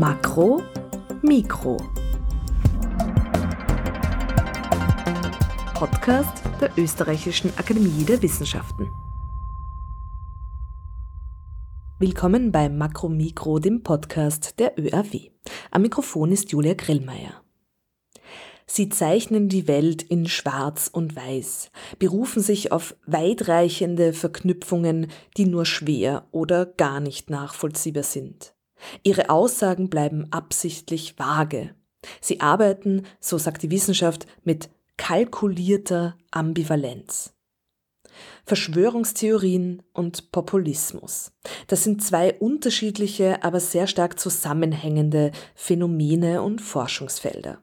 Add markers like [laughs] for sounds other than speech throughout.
Makro, Mikro. Podcast der Österreichischen Akademie der Wissenschaften. Willkommen bei Makro Mikro, dem Podcast der ÖRW. Am Mikrofon ist Julia Grillmeier. Sie zeichnen die Welt in Schwarz und Weiß, berufen sich auf weitreichende Verknüpfungen, die nur schwer oder gar nicht nachvollziehbar sind. Ihre Aussagen bleiben absichtlich vage. Sie arbeiten, so sagt die Wissenschaft, mit kalkulierter Ambivalenz. Verschwörungstheorien und Populismus. Das sind zwei unterschiedliche, aber sehr stark zusammenhängende Phänomene und Forschungsfelder.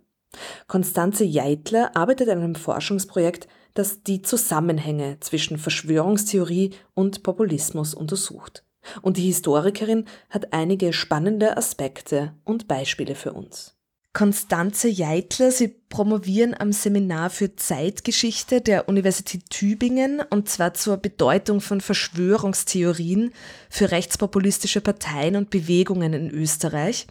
Konstanze Jeitler arbeitet an einem Forschungsprojekt, das die Zusammenhänge zwischen Verschwörungstheorie und Populismus untersucht. Und die Historikerin hat einige spannende Aspekte und Beispiele für uns. Konstanze Jeitler, Sie promovieren am Seminar für Zeitgeschichte der Universität Tübingen und zwar zur Bedeutung von Verschwörungstheorien für rechtspopulistische Parteien und Bewegungen in Österreich.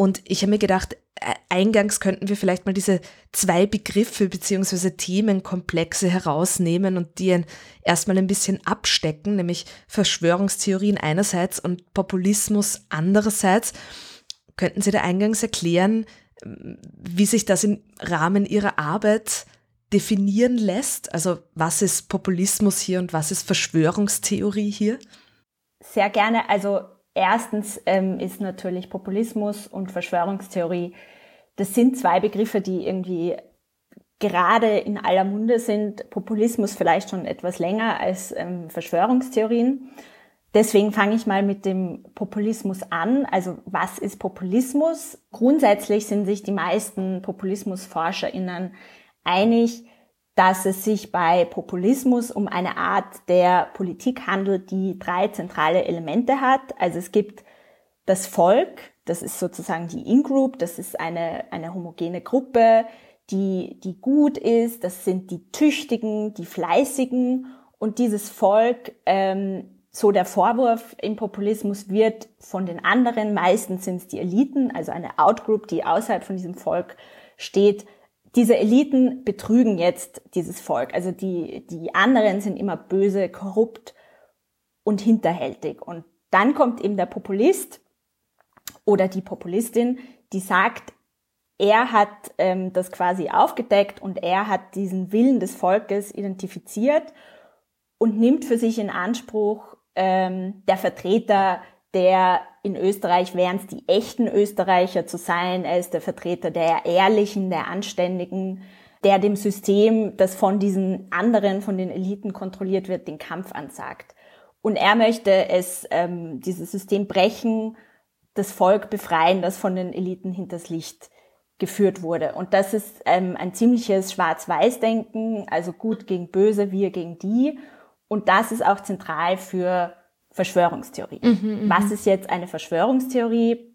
Und ich habe mir gedacht, äh, eingangs könnten wir vielleicht mal diese zwei Begriffe beziehungsweise Themenkomplexe herausnehmen und die erstmal ein bisschen abstecken, nämlich Verschwörungstheorien einerseits und Populismus andererseits. Könnten Sie da eingangs erklären, wie sich das im Rahmen Ihrer Arbeit definieren lässt? Also was ist Populismus hier und was ist Verschwörungstheorie hier? Sehr gerne. Also Erstens ähm, ist natürlich Populismus und Verschwörungstheorie, das sind zwei Begriffe, die irgendwie gerade in aller Munde sind. Populismus vielleicht schon etwas länger als ähm, Verschwörungstheorien. Deswegen fange ich mal mit dem Populismus an. Also was ist Populismus? Grundsätzlich sind sich die meisten Populismusforscherinnen einig, dass es sich bei Populismus um eine Art der Politik handelt, die drei zentrale Elemente hat. Also es gibt das Volk, das ist sozusagen die In-Group, das ist eine, eine homogene Gruppe, die, die gut ist, das sind die Tüchtigen, die Fleißigen und dieses Volk, ähm, so der Vorwurf im Populismus wird von den anderen, meistens sind es die Eliten, also eine Outgroup, die außerhalb von diesem Volk steht, diese Eliten betrügen jetzt dieses Volk. Also die, die anderen sind immer böse, korrupt und hinterhältig. Und dann kommt eben der Populist oder die Populistin, die sagt, er hat ähm, das quasi aufgedeckt und er hat diesen Willen des Volkes identifiziert und nimmt für sich in Anspruch, ähm, der Vertreter der in Österreich wären es die echten Österreicher zu sein. Er ist der Vertreter der Ehrlichen, der Anständigen, der dem System, das von diesen anderen, von den Eliten kontrolliert wird, den Kampf ansagt. Und er möchte es, ähm, dieses System brechen, das Volk befreien, das von den Eliten hinters Licht geführt wurde. Und das ist ähm, ein ziemliches Schwarz-Weiß-Denken, also gut gegen böse, wir gegen die. Und das ist auch zentral für Verschwörungstheorie. Mhm, mhm, Was ist jetzt eine Verschwörungstheorie?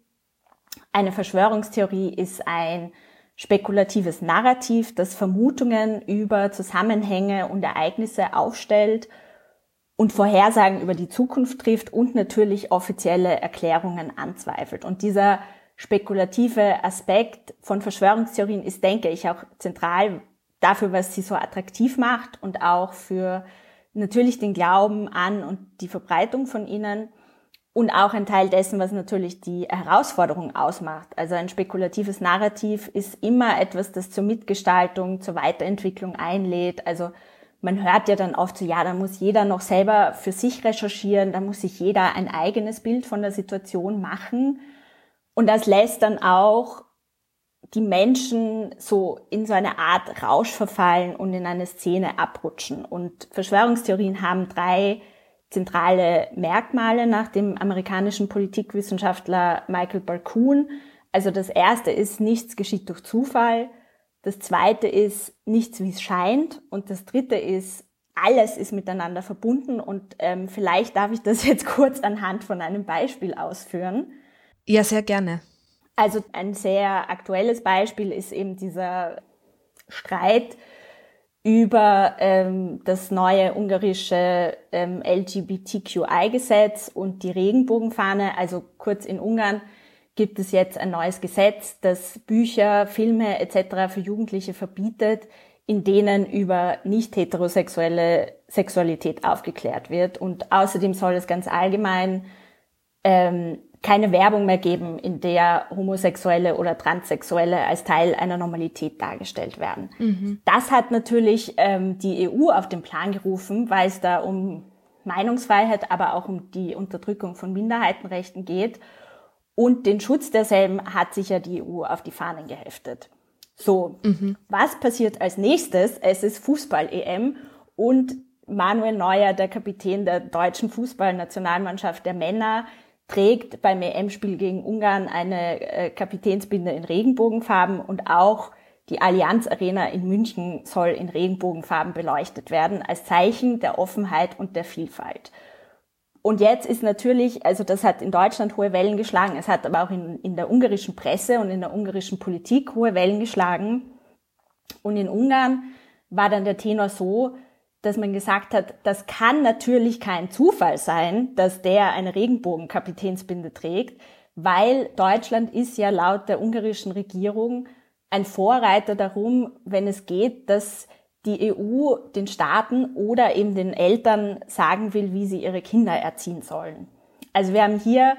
Eine Verschwörungstheorie ist ein spekulatives Narrativ, das Vermutungen über Zusammenhänge und Ereignisse aufstellt und Vorhersagen über die Zukunft trifft und natürlich offizielle Erklärungen anzweifelt. Und dieser spekulative Aspekt von Verschwörungstheorien ist, denke ich, auch zentral dafür, was sie so attraktiv macht und auch für natürlich den Glauben an und die Verbreitung von ihnen und auch ein Teil dessen, was natürlich die Herausforderung ausmacht. Also ein spekulatives Narrativ ist immer etwas, das zur Mitgestaltung, zur Weiterentwicklung einlädt. Also man hört ja dann oft so, ja, da muss jeder noch selber für sich recherchieren, da muss sich jeder ein eigenes Bild von der Situation machen. Und das lässt dann auch die Menschen so in so eine Art Rausch verfallen und in eine Szene abrutschen. Und Verschwörungstheorien haben drei zentrale Merkmale nach dem amerikanischen Politikwissenschaftler Michael Barkun. Also das erste ist, nichts geschieht durch Zufall. Das zweite ist, nichts wie es scheint. Und das dritte ist, alles ist miteinander verbunden. Und ähm, vielleicht darf ich das [laughs] jetzt kurz anhand von einem Beispiel ausführen. Ja, sehr gerne. Also ein sehr aktuelles Beispiel ist eben dieser Streit über ähm, das neue ungarische ähm, LGBTQI-Gesetz und die Regenbogenfahne. Also kurz in Ungarn gibt es jetzt ein neues Gesetz, das Bücher, Filme etc. für Jugendliche verbietet, in denen über nicht heterosexuelle Sexualität aufgeklärt wird. Und außerdem soll es ganz allgemein ähm, keine Werbung mehr geben, in der Homosexuelle oder Transsexuelle als Teil einer Normalität dargestellt werden. Mhm. Das hat natürlich ähm, die EU auf den Plan gerufen, weil es da um Meinungsfreiheit, aber auch um die Unterdrückung von Minderheitenrechten geht. Und den Schutz derselben hat sich ja die EU auf die Fahnen geheftet. So, mhm. was passiert als nächstes? Es ist Fußball-EM und Manuel Neuer, der Kapitän der deutschen Fußballnationalmannschaft der Männer, trägt beim EM-Spiel gegen Ungarn eine äh, Kapitänsbinde in Regenbogenfarben und auch die Allianz Arena in München soll in Regenbogenfarben beleuchtet werden als Zeichen der Offenheit und der Vielfalt. Und jetzt ist natürlich, also das hat in Deutschland hohe Wellen geschlagen, es hat aber auch in, in der ungarischen Presse und in der ungarischen Politik hohe Wellen geschlagen. Und in Ungarn war dann der Tenor so, dass man gesagt hat, das kann natürlich kein Zufall sein, dass der eine Regenbogenkapitänsbinde trägt, weil Deutschland ist ja laut der ungarischen Regierung ein Vorreiter darum, wenn es geht, dass die EU den Staaten oder eben den Eltern sagen will, wie sie ihre Kinder erziehen sollen. Also wir haben hier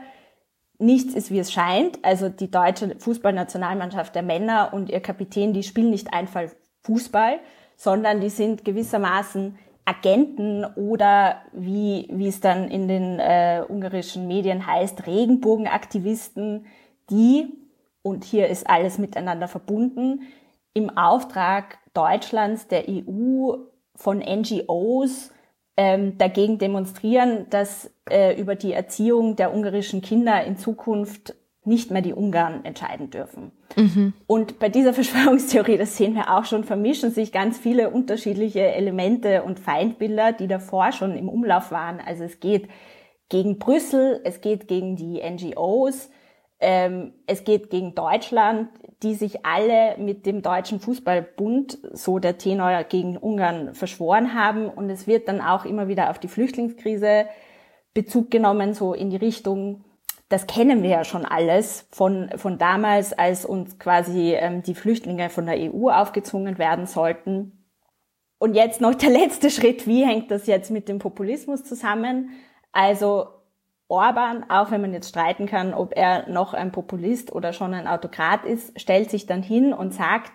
nichts ist wie es scheint. Also die deutsche Fußballnationalmannschaft der Männer und ihr Kapitän, die spielen nicht einfach Fußball, sondern die sind gewissermaßen Agenten oder wie, wie es dann in den äh, ungarischen Medien heißt, Regenbogenaktivisten, die, und hier ist alles miteinander verbunden, im Auftrag Deutschlands, der EU, von NGOs ähm, dagegen demonstrieren, dass äh, über die Erziehung der ungarischen Kinder in Zukunft nicht mehr die Ungarn entscheiden dürfen. Mhm. Und bei dieser [laughs] Verschwörungstheorie, das sehen wir auch schon, vermischen sich ganz viele unterschiedliche Elemente und Feindbilder, die davor schon im Umlauf waren. Also es geht gegen Brüssel, es geht gegen die NGOs, ähm, es geht gegen Deutschland, die sich alle mit dem Deutschen Fußballbund, so der Tenor gegen Ungarn, verschworen haben. Und es wird dann auch immer wieder auf die Flüchtlingskrise Bezug genommen, so in die Richtung, das kennen wir ja schon alles von, von damals, als uns quasi ähm, die Flüchtlinge von der EU aufgezwungen werden sollten. Und jetzt noch der [laughs] letzte Schritt, wie hängt das jetzt mit dem Populismus zusammen? Also Orban, auch wenn man jetzt streiten kann, ob er noch ein Populist oder schon ein Autokrat ist, stellt sich dann hin und sagt,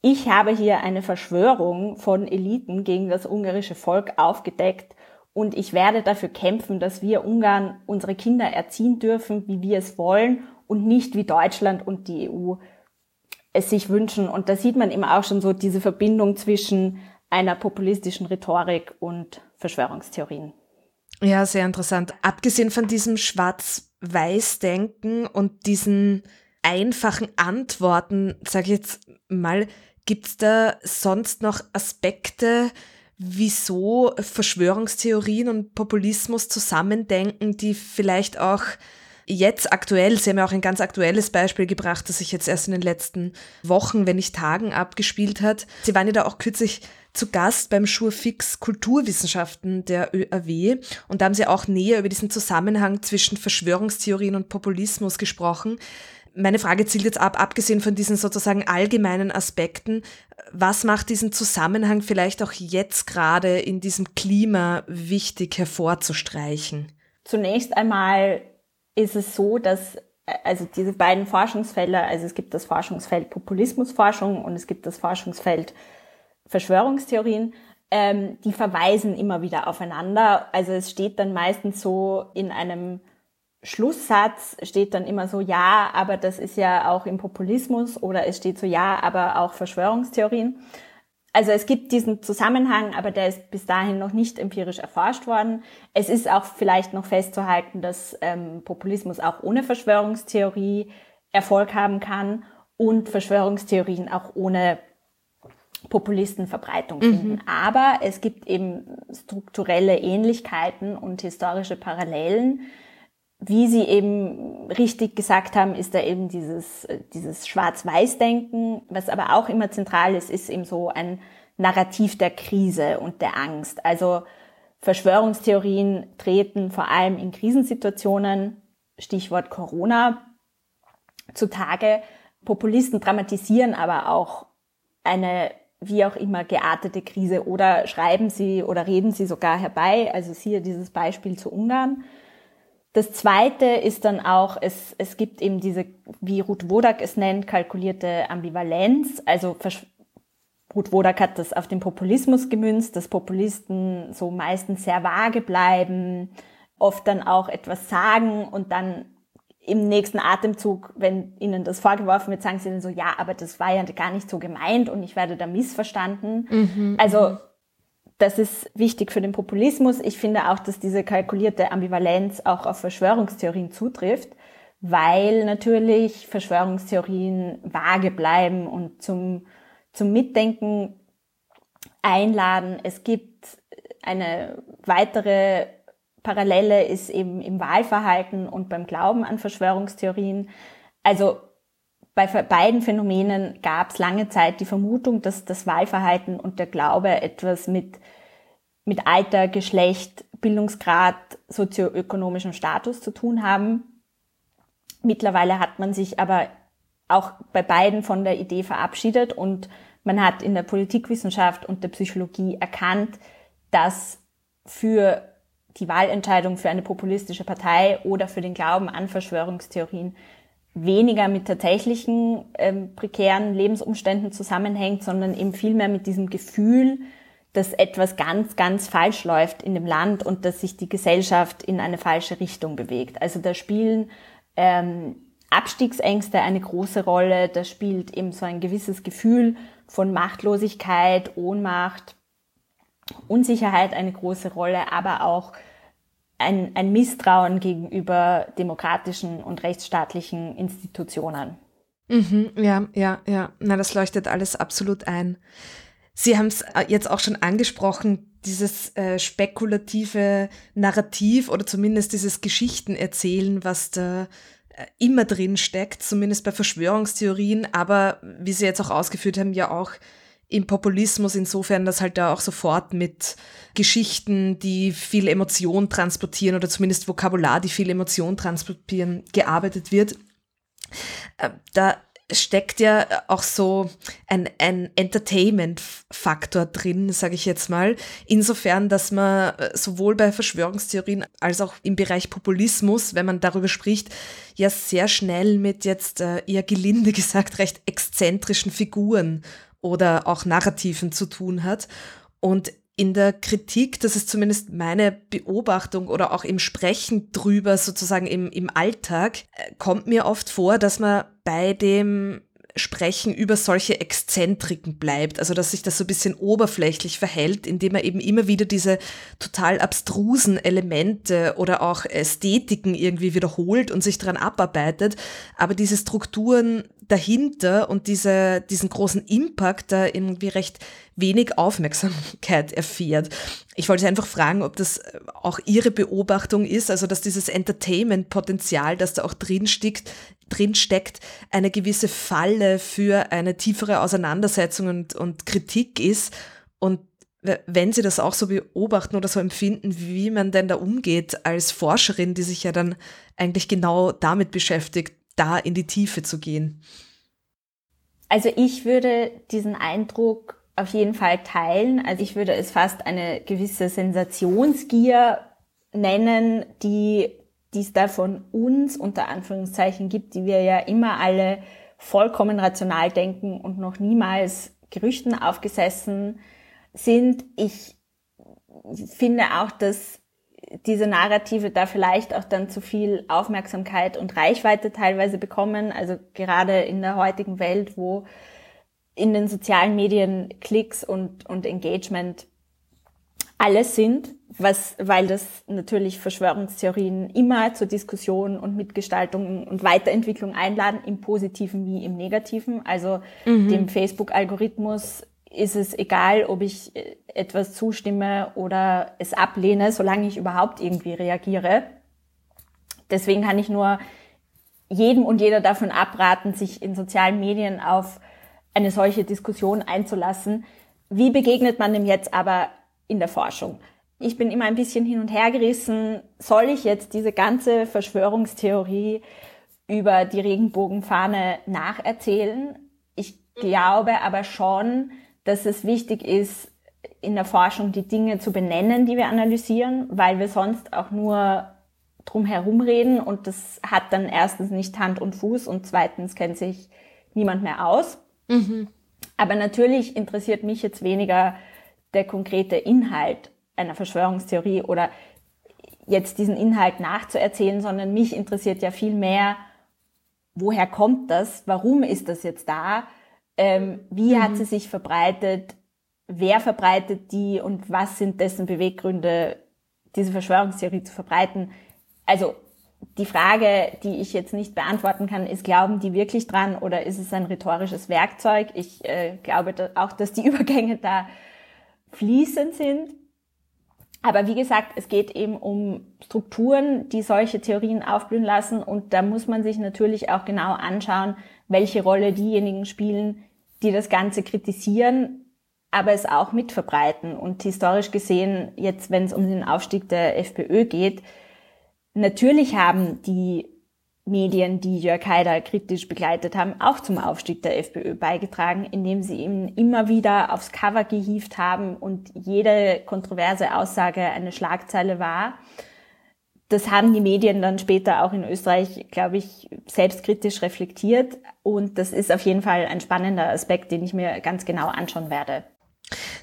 ich habe hier eine Verschwörung von Eliten gegen das ungarische Volk aufgedeckt und ich werde dafür kämpfen, dass wir Ungarn unsere Kinder erziehen dürfen, wie wir es wollen und nicht wie Deutschland und die EU es sich wünschen. Und da sieht man eben auch schon so diese Verbindung zwischen einer populistischen Rhetorik und Verschwörungstheorien. Ja, sehr interessant. Abgesehen von diesem Schwarz-Weiß-Denken und diesen einfachen Antworten, sage ich jetzt mal, gibt's da sonst noch Aspekte, wieso Verschwörungstheorien und Populismus zusammendenken, die vielleicht auch jetzt aktuell, Sie haben ja auch ein ganz aktuelles Beispiel gebracht, das sich jetzt erst in den letzten Wochen, wenn nicht Tagen abgespielt hat. Sie waren ja da auch kürzlich zu Gast beim Schurfix Kulturwissenschaften der ÖAW und da haben Sie auch näher über diesen Zusammenhang zwischen Verschwörungstheorien und Populismus gesprochen. Meine Frage zielt jetzt ab, abgesehen von diesen sozusagen allgemeinen Aspekten, was macht diesen Zusammenhang vielleicht auch jetzt gerade in diesem Klima wichtig hervorzustreichen? Zunächst einmal ist es so, dass also diese beiden Forschungsfelder, also es gibt das Forschungsfeld Populismusforschung und es gibt das Forschungsfeld Verschwörungstheorien, ähm, die verweisen immer wieder aufeinander. Also es steht dann meistens so in einem Schlusssatz steht dann immer so, ja, aber das ist ja auch im Populismus oder es steht so, ja, aber auch Verschwörungstheorien. Also es gibt diesen Zusammenhang, aber der ist bis dahin noch nicht empirisch erforscht worden. Es ist auch vielleicht noch festzuhalten, dass ähm, Populismus auch ohne Verschwörungstheorie Erfolg haben kann und Verschwörungstheorien auch ohne Populisten Verbreitung finden. Mhm. Aber es gibt eben strukturelle Ähnlichkeiten und historische Parallelen wie Sie eben richtig gesagt haben, ist da eben dieses, dieses Schwarz-Weiß-Denken. Was aber auch immer zentral ist, ist eben so ein Narrativ der Krise und der Angst. Also Verschwörungstheorien treten vor allem in Krisensituationen, Stichwort Corona, zutage. Populisten dramatisieren aber auch eine wie auch immer geartete Krise oder schreiben sie oder reden sie sogar herbei. Also siehe dieses Beispiel zu Ungarn. Das zweite ist dann auch, es, es gibt eben diese, wie Ruth Wodak es nennt, kalkulierte Ambivalenz. Also Ruth Wodak hat das auf den Populismus gemünzt, dass Populisten so meistens sehr vage bleiben, oft dann auch etwas sagen und dann im nächsten Atemzug, wenn ihnen das vorgeworfen wird, sagen sie dann so, ja, aber das war ja gar nicht so gemeint und ich werde da missverstanden. Mhm. Also das ist wichtig für den Populismus. Ich finde auch, dass diese kalkulierte Ambivalenz auch auf Verschwörungstheorien zutrifft, weil natürlich Verschwörungstheorien vage bleiben und zum, zum Mitdenken einladen. Es gibt eine weitere Parallele ist eben im Wahlverhalten und beim Glauben an Verschwörungstheorien. Also bei beiden Phänomenen gab es lange Zeit die Vermutung, dass das Wahlverhalten und der Glaube etwas mit, mit Alter, Geschlecht, Bildungsgrad, sozioökonomischem Status zu tun haben. Mittlerweile hat man sich aber auch bei beiden von der Idee verabschiedet und man hat in der Politikwissenschaft und der Psychologie erkannt, dass für die Wahlentscheidung für eine populistische Partei oder für den Glauben an Verschwörungstheorien weniger mit tatsächlichen ähm, prekären Lebensumständen zusammenhängt, sondern eben vielmehr mit diesem Gefühl, dass etwas ganz, ganz falsch läuft in dem Land und dass sich die Gesellschaft in eine falsche Richtung bewegt. Also da spielen ähm, Abstiegsängste eine große Rolle, da spielt eben so ein gewisses Gefühl von Machtlosigkeit, Ohnmacht, Unsicherheit eine große Rolle, aber auch ein, ein Misstrauen gegenüber demokratischen und rechtsstaatlichen Institutionen. Mhm, ja, ja, ja. Na, das leuchtet alles absolut ein. Sie haben es äh, jetzt auch schon angesprochen, dieses äh, spekulative Narrativ oder zumindest dieses Geschichtenerzählen, was da äh, immer drin steckt, zumindest bei Verschwörungstheorien, aber wie Sie jetzt auch ausgeführt haben, ja auch im Populismus insofern, dass halt da auch sofort mit Geschichten, die viel Emotion transportieren oder zumindest Vokabular, die viel Emotion transportieren, gearbeitet wird. Äh, da steckt ja auch so ein, ein Entertainment-Faktor drin, sage ich jetzt mal. Insofern, dass man äh, sowohl bei Verschwörungstheorien als auch im Bereich Populismus, wenn man darüber spricht, ja sehr schnell mit jetzt äh, eher gelinde [laughs] gesagt recht exzentrischen Figuren oder auch Narrativen zu tun hat. Und in der Kritik, das ist zumindest meine Beobachtung oder auch im Sprechen drüber, sozusagen im, im Alltag, äh, kommt mir oft vor, dass man bei dem Sprechen über solche Exzentriken bleibt. Also dass sich das so ein bisschen oberflächlich verhält, indem er eben immer wieder diese total abstrusen Elemente oder auch Ästhetiken irgendwie wiederholt und sich dran abarbeitet. Aber diese Strukturen dahinter und diese, diesen großen Impact da irgendwie recht wenig Aufmerksamkeit erfährt. Ich wollte einfach fragen, ob das auch Ihre Beobachtung ist, also dass dieses Entertainment-Potenzial, das da auch drinsteckt, drinsteckt, eine gewisse Falle für eine tiefere Auseinandersetzung und, und Kritik ist und wenn Sie das auch so beobachten oder so empfinden, wie man denn da umgeht als Forscherin, die sich ja dann eigentlich genau damit beschäftigt, da in die Tiefe zu gehen? Also ich würde diesen Eindruck auf jeden Fall teilen. Also ich würde es fast eine gewisse Sensationsgier nennen, die es da von uns unter Anführungszeichen gibt, die wir ja immer alle vollkommen rational denken und noch niemals Gerüchten aufgesessen sind. Ich finde auch, dass diese Narrative da vielleicht auch dann zu viel Aufmerksamkeit und Reichweite teilweise bekommen. Also gerade in der heutigen Welt, wo in den sozialen Medien Klicks und, und Engagement alles sind, was, weil das natürlich Verschwörungstheorien immer zur Diskussion und Mitgestaltung und Weiterentwicklung einladen, im Positiven wie im Negativen. Also mhm. dem Facebook-Algorithmus ist es egal, ob ich äh, etwas zustimme oder es ablehne, solange ich überhaupt irgendwie reagiere. Deswegen kann ich nur jedem und jeder davon abraten, sich in sozialen Medien auf eine solche Diskussion einzulassen. Wie begegnet man dem jetzt aber in der Forschung? Ich bin immer ein bisschen hin und her gerissen. Soll ich jetzt diese ganze Verschwörungstheorie über die Regenbogenfahne nacherzählen. Ich glaube aber schon, dass es wichtig ist, in der Forschung die Dinge zu benennen, die wir analysieren, weil wir sonst auch nur drum herum reden und das hat dann erstens nicht Hand und Fuß und zweitens kennt sich niemand mehr aus. Mhm. Aber natürlich interessiert mich jetzt weniger der konkrete Inhalt einer Verschwörungstheorie oder jetzt diesen Inhalt nachzuerzählen, sondern mich interessiert ja viel mehr, woher kommt das, warum ist das jetzt da, ähm, wie mhm. hat sie sich verbreitet, wer verbreitet die und was sind dessen Beweggründe, diese Verschwörungstheorie zu verbreiten. Also die Frage, die ich jetzt nicht beantworten kann, ist, glauben die wirklich dran oder ist es ein rhetorisches Werkzeug? Ich äh, glaube auch, dass die [laughs] Übergänge da fließend sind. Aber wie gesagt, es geht eben um Strukturen, die solche Theorien aufblühen lassen. Und da muss man sich natürlich auch genau anschauen, welche Rolle diejenigen spielen, die das Ganze kritisieren, aber es auch mitverbreiten. Und historisch gesehen, jetzt wenn es um den Aufstieg der FPÖ geht, natürlich haben die Medien, die Jörg Haider kritisch begleitet haben, auch zum Aufstieg der FPÖ beigetragen, indem sie ihn immer wieder aufs Cover gehievt haben und jede kontroverse Aussage eine Schlagzeile war. Das haben die Medien dann später auch in Österreich, glaube ich, selbstkritisch reflektiert. Und das ist auf jeden Fall ein spannender Aspekt, den ich mir ganz genau anschauen werde.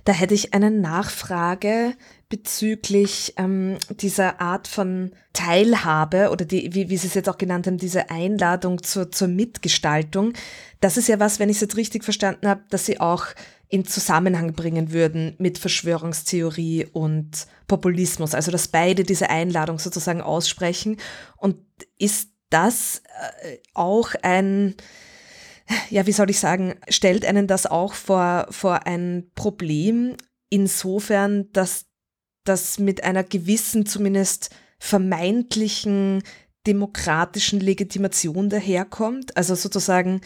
Da hätte ich eine Nachfrage bezüglich ähm, dieser Art von Teilhabe oder die, wie, wie Sie es jetzt auch genannt haben, diese Einladung zur, zur Mitgestaltung. Das ist ja was, wenn ich es jetzt richtig verstanden habe, dass Sie auch in Zusammenhang bringen würden mit Verschwörungstheorie und Populismus. Also dass beide diese Einladung sozusagen aussprechen. Und ist das äh, auch ein ja, wie soll ich sagen, stellt einen das auch vor, vor ein Problem, insofern, dass das mit einer gewissen, zumindest vermeintlichen demokratischen Legitimation daherkommt, also sozusagen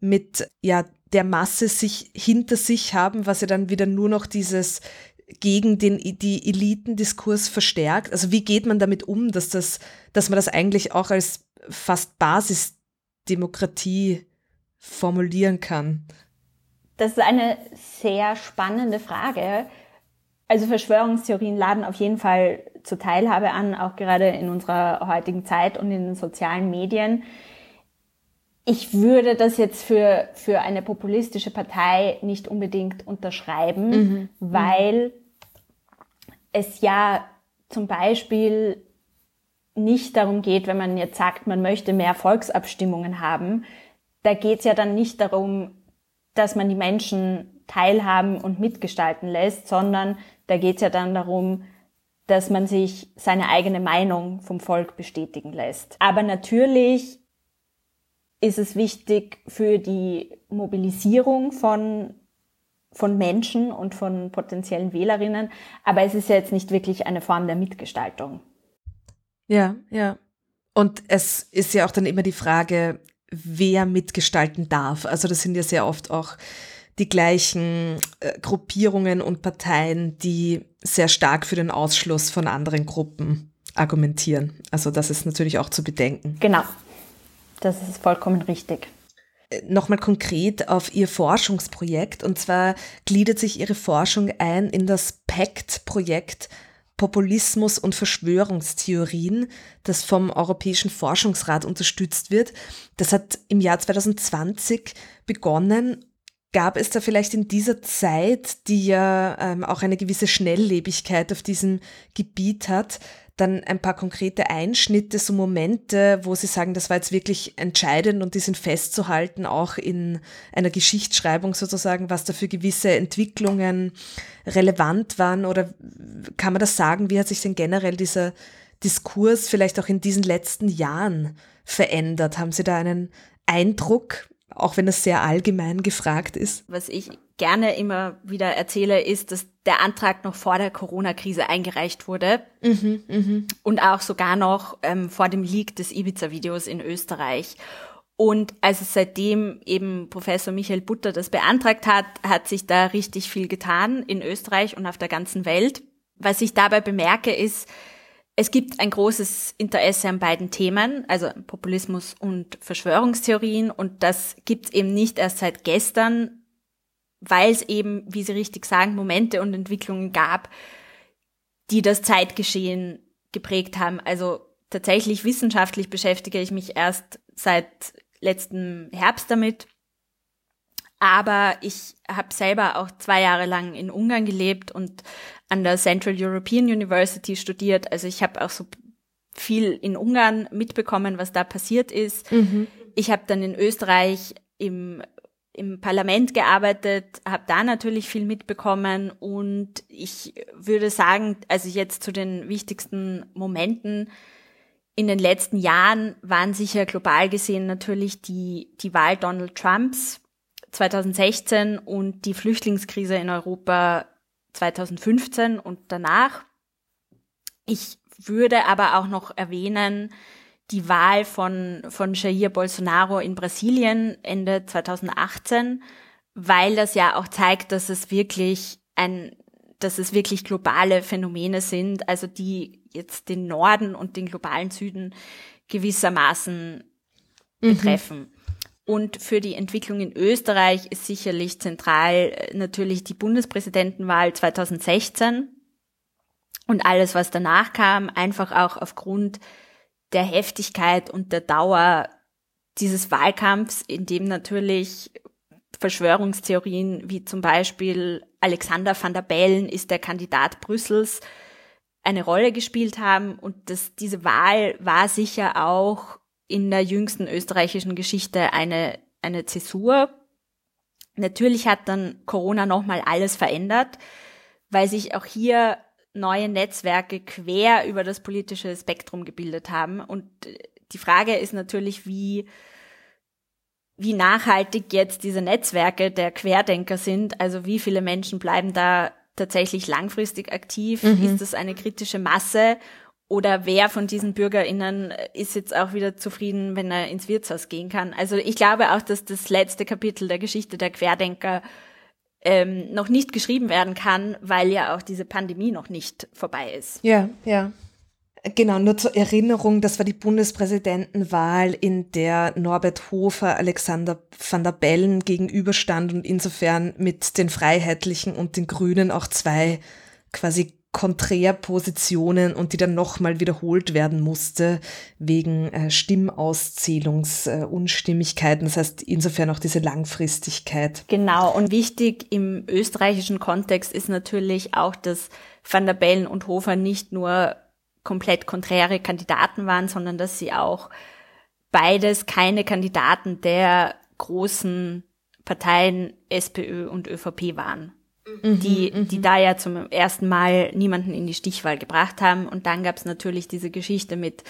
mit ja der Masse sich hinter sich haben, was ja dann wieder nur noch dieses gegen den die Elitendiskurs verstärkt. Also wie geht man damit um, dass das, dass man das eigentlich auch als fast Basisdemokratie formulieren kann? Das ist eine sehr spannende Frage. Also Verschwörungstheorien laden auf jeden Fall zur Teilhabe an, auch gerade in unserer heutigen Zeit und in den sozialen Medien. Ich würde das jetzt für, für eine populistische Partei nicht unbedingt unterschreiben, mhm. weil es ja zum Beispiel nicht darum geht, wenn man jetzt sagt, man möchte mehr Volksabstimmungen haben, da geht's ja dann nicht darum, dass man die Menschen teilhaben und mitgestalten lässt, sondern da geht's ja dann darum, dass man sich seine eigene Meinung vom Volk bestätigen lässt. Aber natürlich ist es wichtig für die Mobilisierung von, von Menschen und von potenziellen Wählerinnen, aber es ist ja jetzt nicht wirklich eine Form der Mitgestaltung. Ja, ja. Und es ist ja auch dann immer die Frage, wer mitgestalten darf. Also das sind ja sehr oft auch die gleichen äh, Gruppierungen und Parteien, die sehr stark für den Ausschluss von anderen Gruppen argumentieren. Also das ist natürlich auch zu bedenken. Genau, das ist vollkommen richtig. Äh, nochmal konkret auf Ihr Forschungsprojekt. Und zwar gliedert sich Ihre Forschung ein in das PACT-Projekt Populismus und Verschwörungstheorien, das vom Europäischen Forschungsrat unterstützt wird. Das hat im Jahr 2020 begonnen. Gab es da vielleicht in dieser Zeit, die ja ähm, auch eine gewisse Schnelllebigkeit auf diesem Gebiet hat, dann ein paar konkrete Einschnitte, so Momente, wo Sie sagen, das war jetzt wirklich entscheidend und die sind festzuhalten, auch in einer Geschichtsschreibung sozusagen, was da für gewisse Entwicklungen relevant waren? Oder kann man das sagen, wie hat sich denn generell dieser Diskurs vielleicht auch in diesen letzten Jahren verändert? Haben Sie da einen Eindruck, auch wenn es sehr allgemein gefragt ist? Was ich gerne immer wieder erzähle, ist, dass der Antrag noch vor der Corona-Krise eingereicht wurde mhm, mh. und auch sogar noch ähm, vor dem Leak des Ibiza-Videos in Österreich. Und als es seitdem eben Professor Michael Butter das beantragt hat, hat sich da richtig viel getan in Österreich und auf der ganzen Welt. Was ich dabei bemerke, ist, es gibt ein großes Interesse an beiden Themen, also Populismus und Verschwörungstheorien. Und das gibt es eben nicht erst seit gestern, weil es eben, wie Sie richtig sagen, Momente und Entwicklungen gab, die das Zeitgeschehen geprägt haben. Also tatsächlich wissenschaftlich beschäftige ich mich erst seit letztem Herbst damit. Aber ich habe selber auch zwei Jahre lang in Ungarn gelebt und an der Central European University studiert. Also ich habe auch so viel in Ungarn mitbekommen, was da passiert ist. Mhm. Ich habe dann in Österreich im, im Parlament gearbeitet, habe da natürlich viel mitbekommen und ich würde sagen, also jetzt zu den wichtigsten Momenten in den letzten Jahren waren sicher global gesehen natürlich die, die Wahl Donald Trumps 2016 und die Flüchtlingskrise in Europa 2015 und danach. Ich würde aber auch noch erwähnen, die Wahl von, von Jair Bolsonaro in Brasilien Ende 2018, weil das ja auch zeigt, dass es wirklich ein, dass es wirklich globale Phänomene sind, also die jetzt den Norden und den globalen Süden gewissermaßen mhm. betreffen. Und für die Entwicklung in Österreich ist sicherlich zentral äh, natürlich die Bundespräsidentenwahl 2016 und alles, was danach kam, einfach auch aufgrund der Heftigkeit und der Dauer dieses Wahlkampfs, in dem natürlich Verschwörungstheorien wie zum Beispiel Alexander van der Bellen ist der Kandidat Brüssels eine Rolle gespielt haben. Und das, diese Wahl war sicher auch in der jüngsten österreichischen Geschichte eine, eine Zäsur. Natürlich hat dann Corona nochmal alles verändert, weil sich auch hier neue Netzwerke quer über das politische Spektrum gebildet haben. Und die Frage ist natürlich, wie, wie nachhaltig jetzt diese Netzwerke der Querdenker sind. Also wie viele Menschen bleiben da tatsächlich langfristig aktiv? Mhm. Ist das eine kritische Masse? Oder wer von diesen BürgerInnen ist jetzt auch wieder zufrieden, wenn er ins Wirtshaus gehen kann? Also ich glaube auch, dass das letzte Kapitel der Geschichte der Querdenker ähm, noch nicht geschrieben werden kann, weil ja auch diese Pandemie noch nicht vorbei ist. Ja, ja. Genau, nur zur Erinnerung, das war die Bundespräsidentenwahl, in der Norbert Hofer Alexander van der Bellen gegenüberstand und insofern mit den Freiheitlichen und den Grünen auch zwei quasi Konträrpositionen und die dann nochmal wiederholt werden musste wegen äh, Stimmauszählungsunstimmigkeiten. Äh, das heißt insofern auch diese Langfristigkeit. Genau. Und wichtig im österreichischen Kontext ist natürlich auch, dass Van der Bellen und Hofer nicht nur komplett konträre Kandidaten waren, sondern dass sie auch beides keine Kandidaten der großen Parteien SPÖ und ÖVP waren mhm, die, die mhm. da ja zum ersten Mal niemanden in die Stichwahl gebracht haben. Und dann gab es natürlich diese Geschichte mit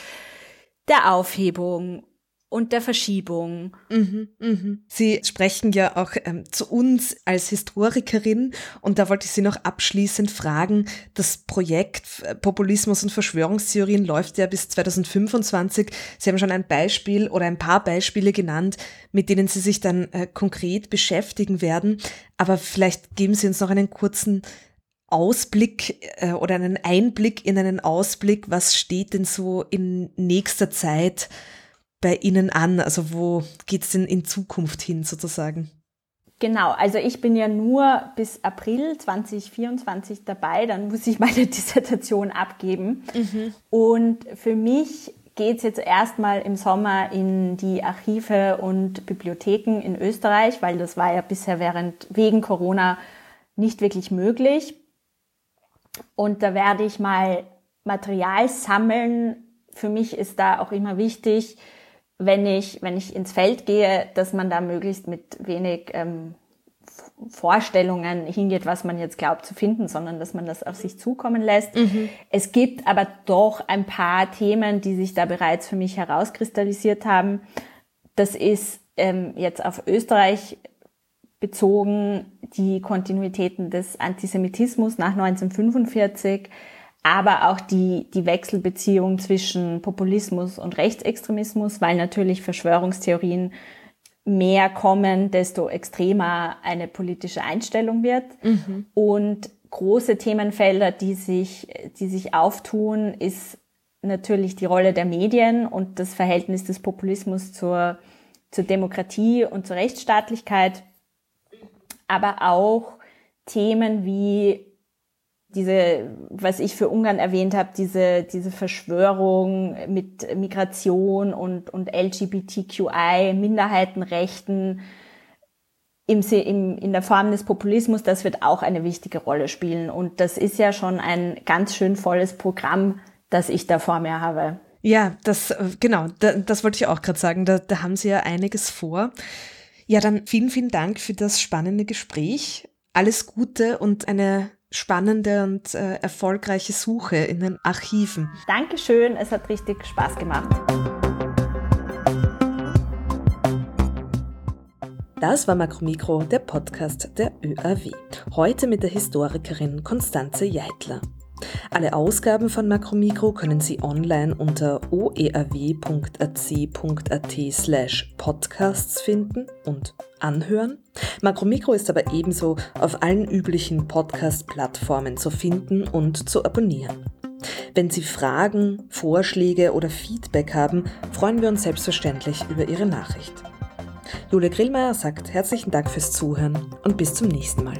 der Aufhebung und der Verschiebung. Mhm, mhm. Sie sprechen ja auch ähm, zu uns als Historikerin und da wollte ich Sie noch abschließend fragen, das Projekt äh, Populismus und Verschwörungstheorien läuft ja bis 2025. Sie haben schon ein Beispiel oder ein paar Beispiele genannt, mit denen Sie sich dann äh, konkret beschäftigen werden, aber vielleicht geben Sie uns noch einen kurzen Ausblick äh, oder einen Einblick in einen Ausblick, was steht denn so in nächster Zeit bei Ihnen an? Also wo geht es denn in Zukunft hin sozusagen? Genau, also ich bin ja nur bis April 2024 dabei, dann muss ich meine [laughs] Dissertation abgeben. Mhm. Und für mich geht es jetzt erstmal im Sommer in die Archive und Bibliotheken in Österreich, weil das war ja bisher während wegen Corona nicht wirklich möglich. Und da werde ich mal Material sammeln. Für mich ist da auch immer wichtig, wenn ich, wenn ich ins Feld gehe, dass man da möglichst mit wenig ähm, Vorstellungen hingeht, was man jetzt glaubt zu finden, sondern dass man das auf sich zukommen lässt. Mhm. Es gibt aber doch ein paar Themen, die sich da bereits für mich herauskristallisiert haben. Das ist ähm, jetzt auf Österreich bezogen die Kontinuitäten des Antisemitismus nach 1945 aber auch die, die Wechselbeziehung zwischen Populismus und Rechtsextremismus, weil natürlich Verschwörungstheorien mehr kommen, desto extremer eine politische Einstellung wird. Mhm. Und große Themenfelder, die sich, die sich auftun, ist natürlich die Rolle der Medien und das Verhältnis des Populismus zur, zur Demokratie und zur Rechtsstaatlichkeit, aber auch Themen wie diese, was ich für Ungarn erwähnt habe, diese, diese Verschwörung mit Migration und, und LGBTQI, Minderheitenrechten im, im, in der Form des Populismus, das wird auch eine wichtige Rolle spielen. Und das ist ja schon ein ganz schön volles Programm, das ich da vor mir habe. Ja, das, genau, das wollte ich auch gerade sagen. Da, da haben Sie ja einiges vor. Ja, dann vielen, vielen Dank für das spannende Gespräch. Alles Gute und eine spannende und äh, erfolgreiche Suche in den Archiven. Dankeschön, es hat richtig Spaß gemacht. Das war Makromikro, der Podcast der ÖAW. Heute mit der Historikerin Konstanze Jeitler. Alle Ausgaben von Makromikro können Sie online unter oeaw.ac.at slash podcasts finden und anhören. Makromikro ist aber ebenso auf allen üblichen Podcast-Plattformen zu finden und zu abonnieren. Wenn Sie Fragen, Vorschläge oder Feedback haben, freuen wir uns selbstverständlich über Ihre Nachricht. Jule Grillmeier sagt herzlichen Dank fürs Zuhören und bis zum nächsten Mal.